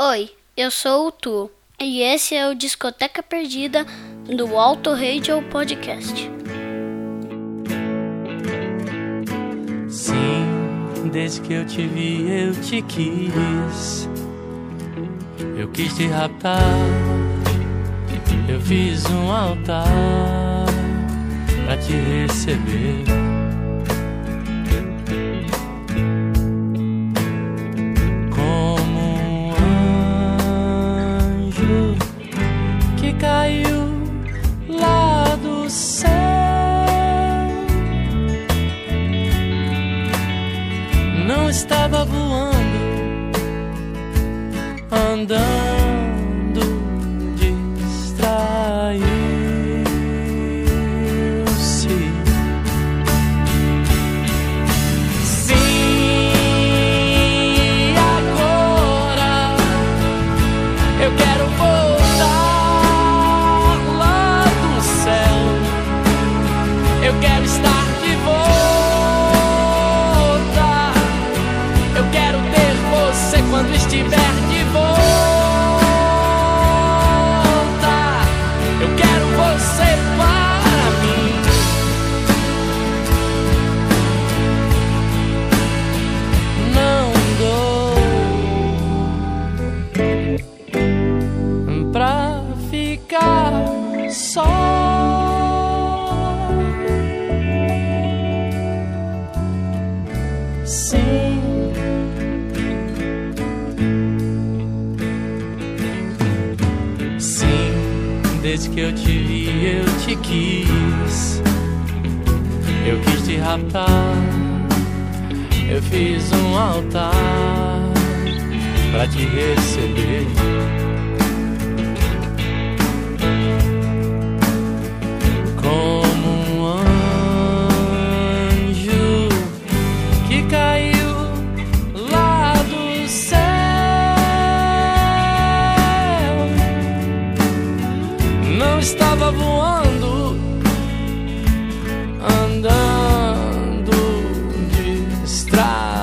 Oi, eu sou o Tu e esse é o Discoteca Perdida do Alto Radio Podcast. Sim, desde que eu te vi eu te quis. Eu quis te raptar, eu fiz um altar pra te receber. Estava voando, Desde que eu te vi, eu te quis. Eu quis te raptar. Eu fiz um altar pra te receber. voando, andando de estrada.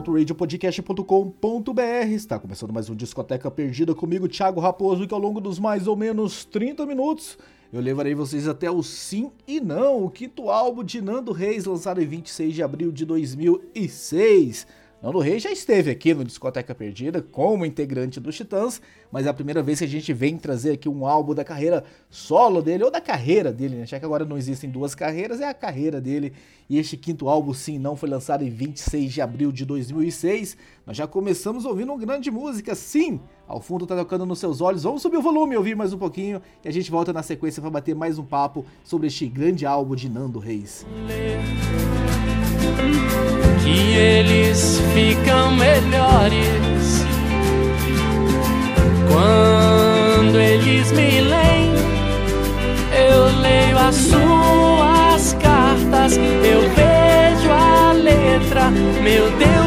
autoradiopodcast.com.br. Está começando mais um Discoteca Perdida comigo, Thiago Raposo, que ao longo dos mais ou menos 30 minutos eu levarei vocês até o Sim e Não, o quinto álbum de Nando Reis, lançado em 26 de abril de 2006. Nando Reis já esteve aqui no Discoteca Perdida como integrante dos Titãs, mas é a primeira vez que a gente vem trazer aqui um álbum da carreira solo dele, ou da carreira dele, né? Já que agora não existem duas carreiras, é a carreira dele. E este quinto álbum, sim, não foi lançado em 26 de abril de 2006. Nós já começamos ouvindo uma grande música, sim! Ao fundo tá tocando nos seus olhos. Vamos subir o volume, ouvir mais um pouquinho e a gente volta na sequência para bater mais um papo sobre este grande álbum de Nando Reis que eles ficam melhores quando eles me leem. Eu leio as suas cartas, eu vejo a letra, meu Deus,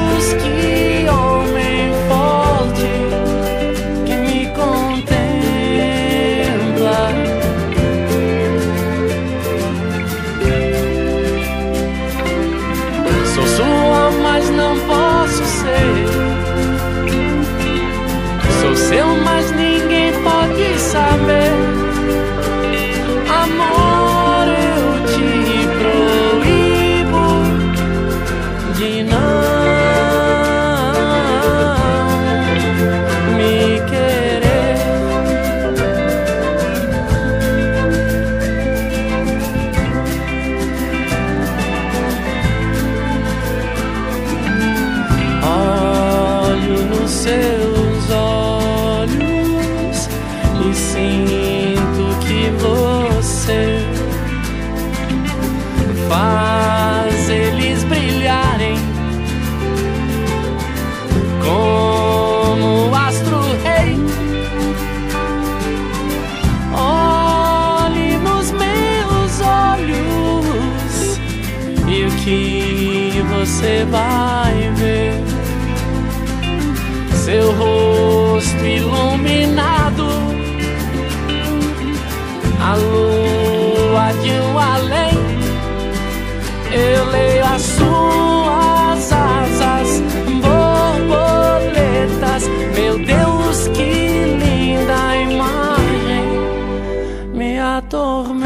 me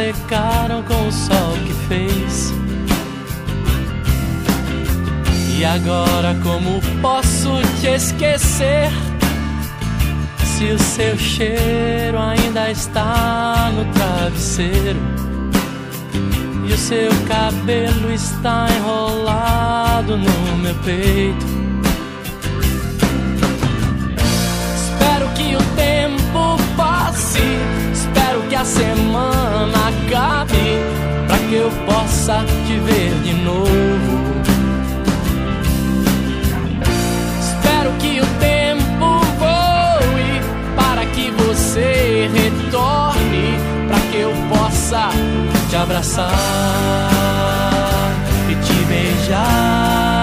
secaram com o sol que fez. E agora como posso te esquecer? Se o seu cheiro ainda está no travesseiro e o seu cabelo está enrolado no meu peito. Que a semana acabe, para que eu possa te ver de novo. Espero que o tempo voe para que você retorne, para que eu possa te abraçar e te beijar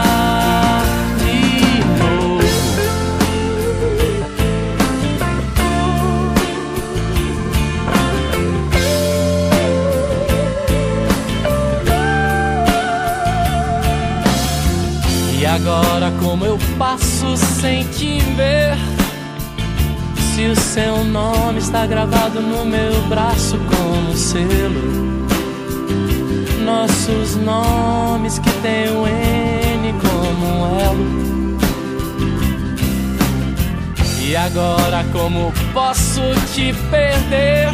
passo sem te ver? Se o seu nome está gravado no meu braço como selo Nossos nomes que tem o N como um elo E agora como posso te perder?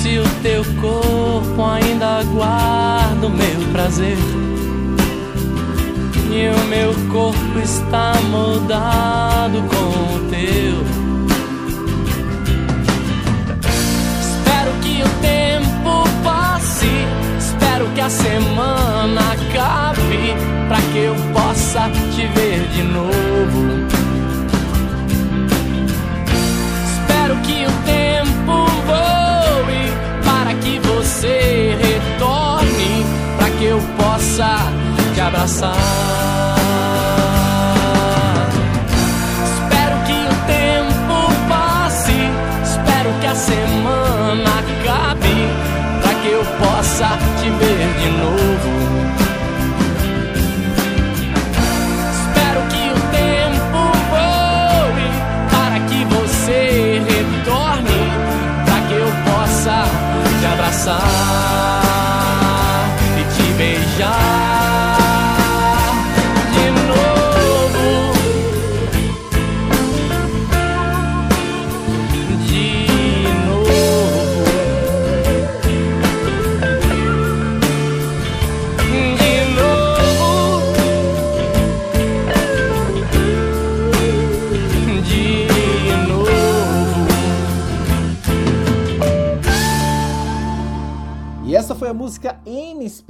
Se o teu corpo ainda guarda o meu prazer e o meu corpo está moldado com o teu. Espero que o tempo passe, espero que a semana acabe, para que eu possa te ver de novo. Abraçar. Espero que o tempo passe, espero que a semana acabe, para que eu possa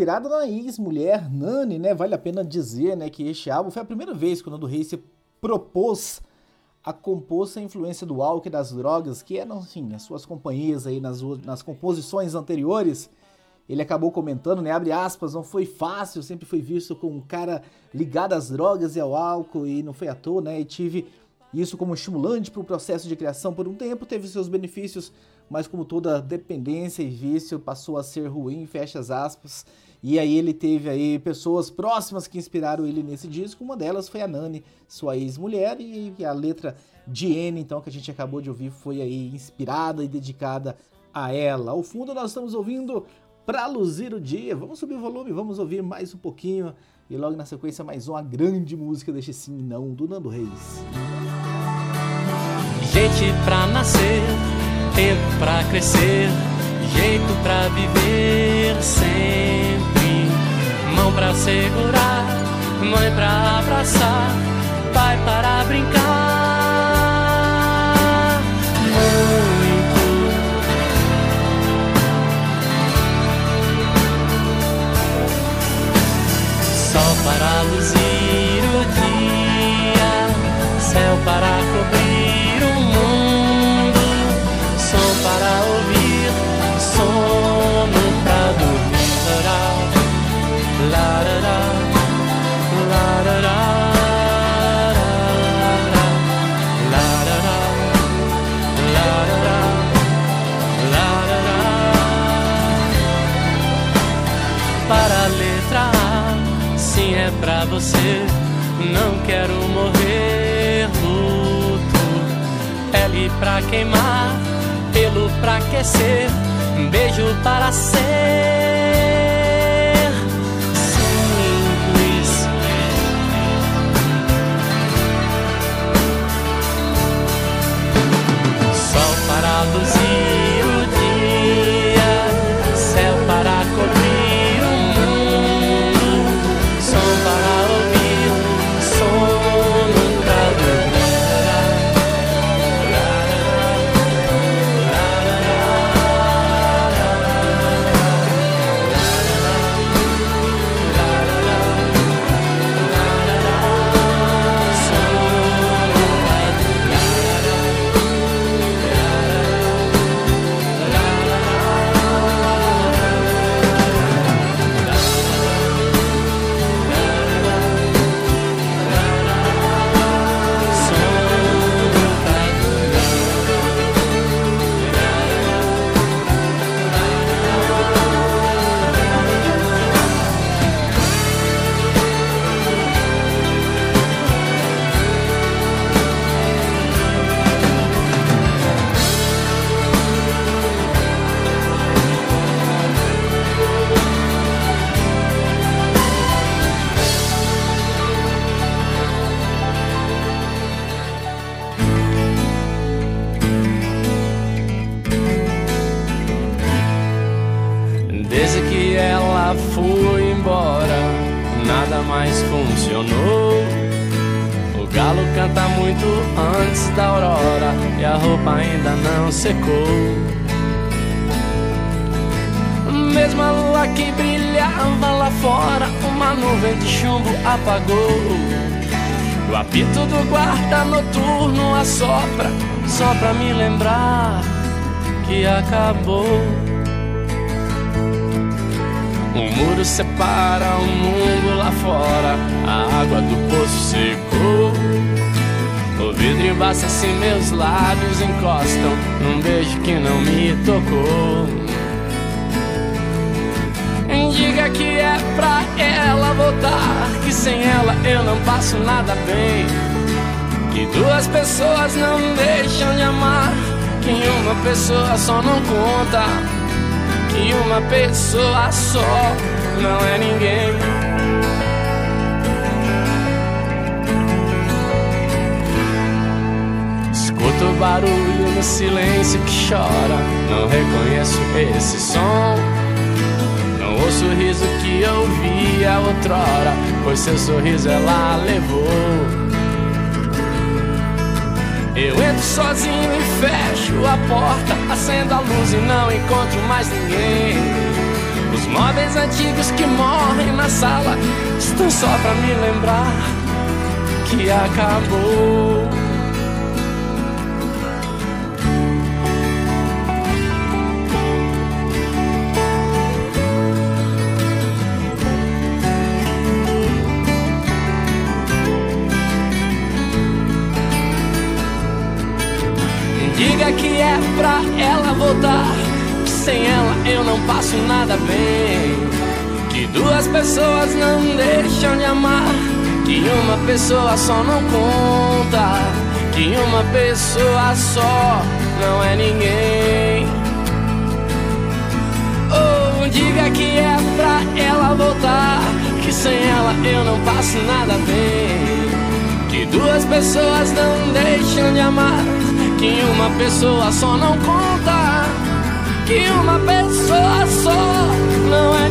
inspirada na ex-mulher Nani, né? Vale a pena dizer, né, que este álbum foi a primeira vez que o Nando Reis se propôs a compor sem influência do álcool e das drogas, que eram, enfim, as suas companhias aí nas, nas composições anteriores. Ele acabou comentando, né, abre aspas, não foi fácil, sempre fui visto como um cara ligado às drogas e ao álcool, e não foi à toa, né, e tive isso como estimulante para o processo de criação por um tempo, teve seus benefícios, mas como toda dependência e vício passou a ser ruim, fecha as aspas. E aí ele teve aí pessoas próximas que inspiraram ele nesse disco, uma delas foi a Nani, sua ex-mulher, e a letra de N, então, que a gente acabou de ouvir, foi aí inspirada e dedicada a ela. Ao fundo nós estamos ouvindo Pra Luzir o Dia. Vamos subir o volume, vamos ouvir mais um pouquinho. E logo na sequência mais uma grande música deste sim e não, do Nando Reis. Gente pra nascer tempo pra crescer, jeito pra viver sempre. Mão pra segurar, mãe pra abraçar, pai para brincar. Aquecer, beijo para ser galo canta muito antes da aurora e a roupa ainda não secou. Mesmo a lua que brilhava lá fora, uma nuvem de chumbo apagou. O apito do guarda noturno assopra, só pra me lembrar que acabou. Um muro separa o mundo lá fora, a água do poço secou. O vidro embaça se meus lábios encostam num beijo que não me tocou. Diga que é pra ela voltar, que sem ela eu não passo nada bem. Que duas pessoas não deixam de amar, que uma pessoa só não conta que uma pessoa só não é ninguém. Escuto o barulho no silêncio que chora. Não reconheço esse som. Não o riso que eu via outrora, pois seu sorriso ela levou. Eu entro sozinho e fecho a porta, acendo a luz e não encontro mais ninguém. Os móveis antigos que morrem na sala estão só pra me lembrar que acabou. Pessoa só não conta. Que uma pessoa só não é ninguém. Ou oh, diga que é pra ela voltar. Que sem ela eu não passo nada bem. Que duas pessoas não deixam de amar que uma pessoa só não conta, que uma pessoa só não é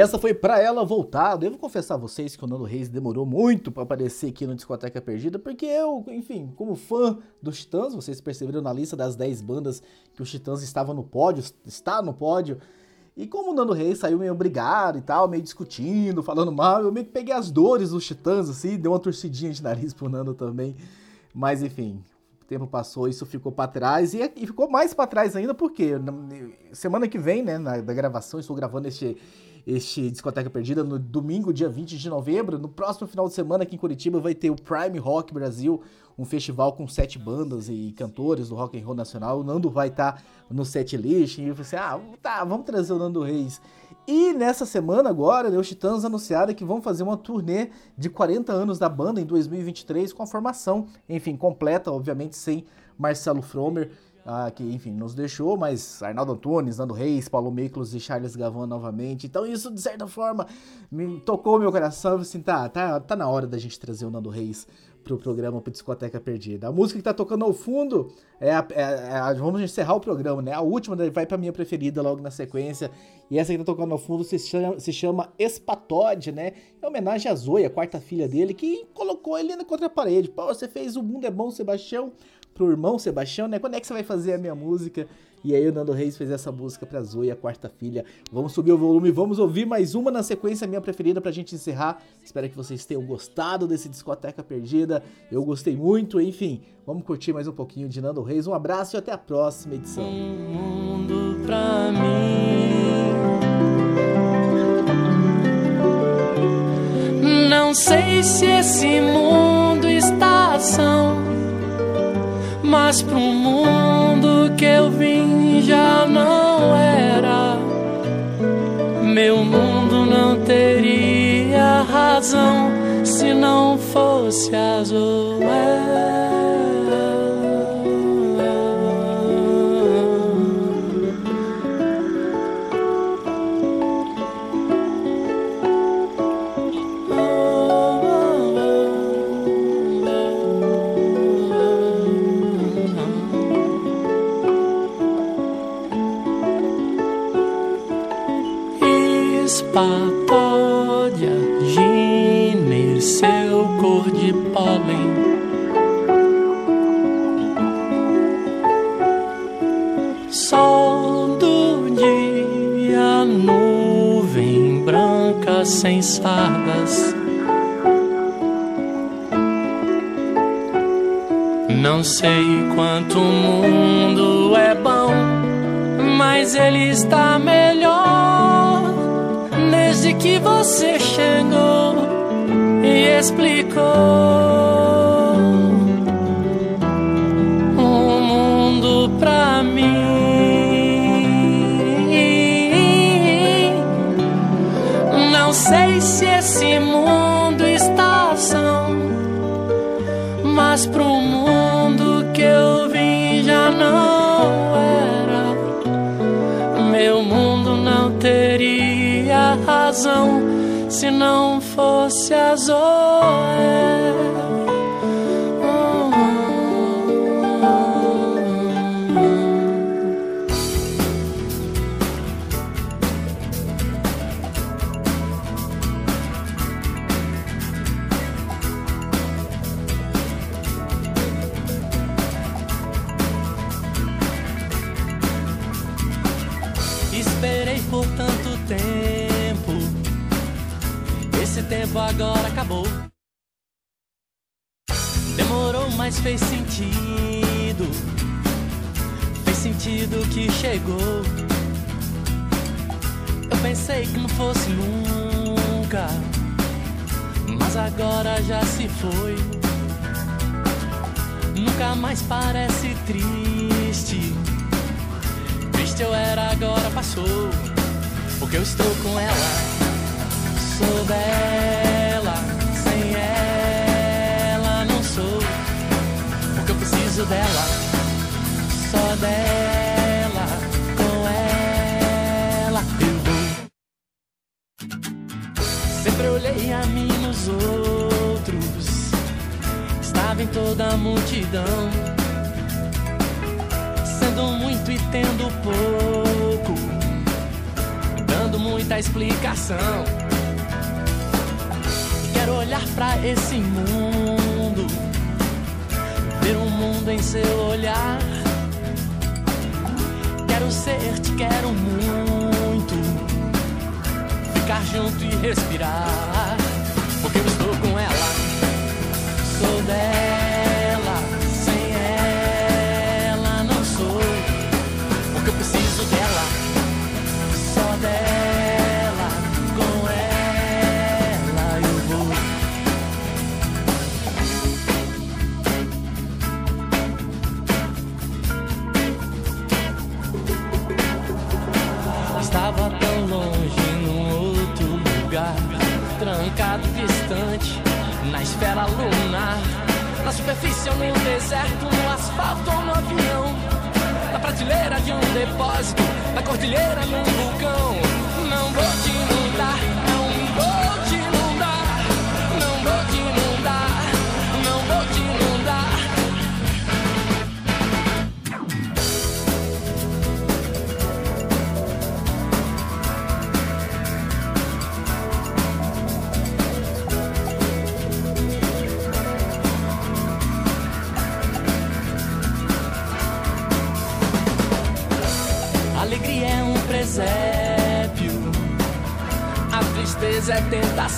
Essa foi pra ela voltar. Devo confessar a vocês que o Nando Reis demorou muito para aparecer aqui no Discoteca Perdida, porque eu, enfim, como fã dos Titãs, vocês perceberam na lista das 10 bandas que os Titãs estavam no pódio, está no pódio. E como o Nando Reis saiu meio obrigado e tal, meio discutindo, falando mal, eu meio que peguei as dores dos Titãs, assim, deu uma torcidinha de nariz pro Nando também. Mas enfim, o tempo passou, isso ficou para trás e, e, ficou mais para trás ainda, porque semana que vem, né, na da gravação, estou gravando este este Discoteca Perdida no domingo, dia 20 de novembro. No próximo final de semana aqui em Curitiba vai ter o Prime Rock Brasil, um festival com sete bandas e cantores do rock and roll nacional. O Nando vai estar tá no set list e eu falei assim: "Ah, tá, vamos trazer o Nando Reis". E nessa semana agora, né, os Titãs anunciaram que vão fazer uma turnê de 40 anos da banda em 2023 com a formação, enfim, completa, obviamente sem Marcelo Fromer ah, que enfim nos deixou, mas Arnaldo Antunes, Nando Reis, Paulo Miklos e Charles Gavan novamente. Então isso de certa forma me tocou meu coração. Assim, tá, tá, tá na hora da gente trazer o Nando Reis pro programa pro Discoteca Perdida. A música que tá tocando ao fundo é a, é, é a, vamos encerrar o programa, né? A última vai pra minha preferida logo na sequência. E essa que tá tocando ao fundo se chama, se chama Espatode, né? Em homenagem a Zoe, a quarta filha dele, que colocou ele contra a parede. Pô, você fez O Mundo é Bom, Sebastião pro irmão Sebastião, né? Quando é que você vai fazer a minha música? E aí o Nando Reis fez essa música pra Zoe, a quarta filha. Vamos subir o volume, vamos ouvir mais uma na sequência, minha preferida pra gente encerrar. Espero que vocês tenham gostado desse Discoteca Perdida. Eu gostei muito, enfim. Vamos curtir mais um pouquinho de Nando Reis. Um abraço e até a próxima edição. Um mundo pra mim. Não sei se esse mundo está ação mas pro mundo que eu vim já não era. Meu mundo não teria razão se não fosse azul. Sei quanto o mundo é bom, mas ele está melhor. Desde que você chegou e explicou não fosse a Zoé. Fez sentido. Fez sentido que chegou. Eu pensei que não fosse nunca, mas agora já se foi. Nunca mais parece triste. Triste eu era, agora passou. Porque eu estou com ela. Sou dela, preciso dela, só dela, com ela eu vou. Sempre olhei a mim nos outros, estava em toda a multidão, sendo muito e tendo pouco, dando muita explicação. Quero olhar pra esse mundo, ver um mundo em seu olhar. Quero ser, te quero muito, ficar junto e respirar. Porque eu estou com ela, sou dela,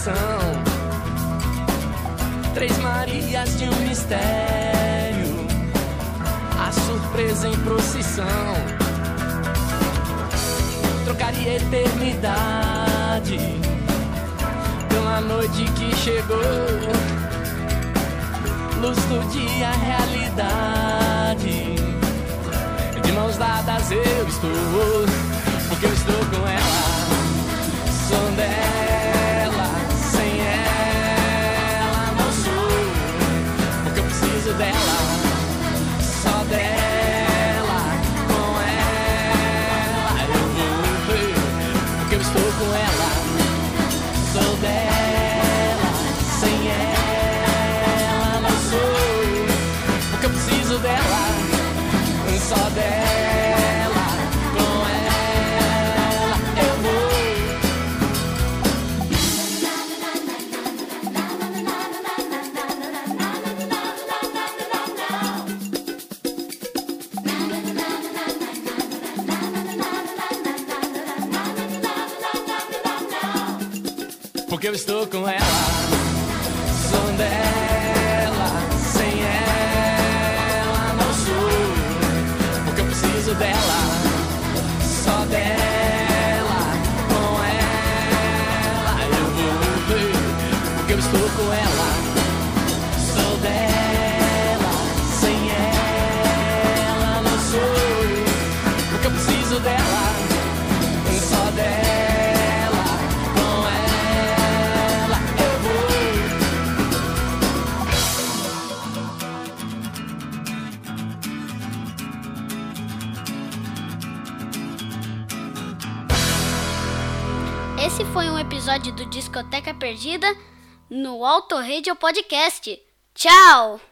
tentação. Três Marias de um mistério, a surpresa em procissão. Trocaria eternidade pela noite que chegou. Luz do dia, realidade. De mãos dadas eu estou, porque eu estou com ela. Sou episódio do Discoteca Perdida no Auto Radio Podcast. Tchau!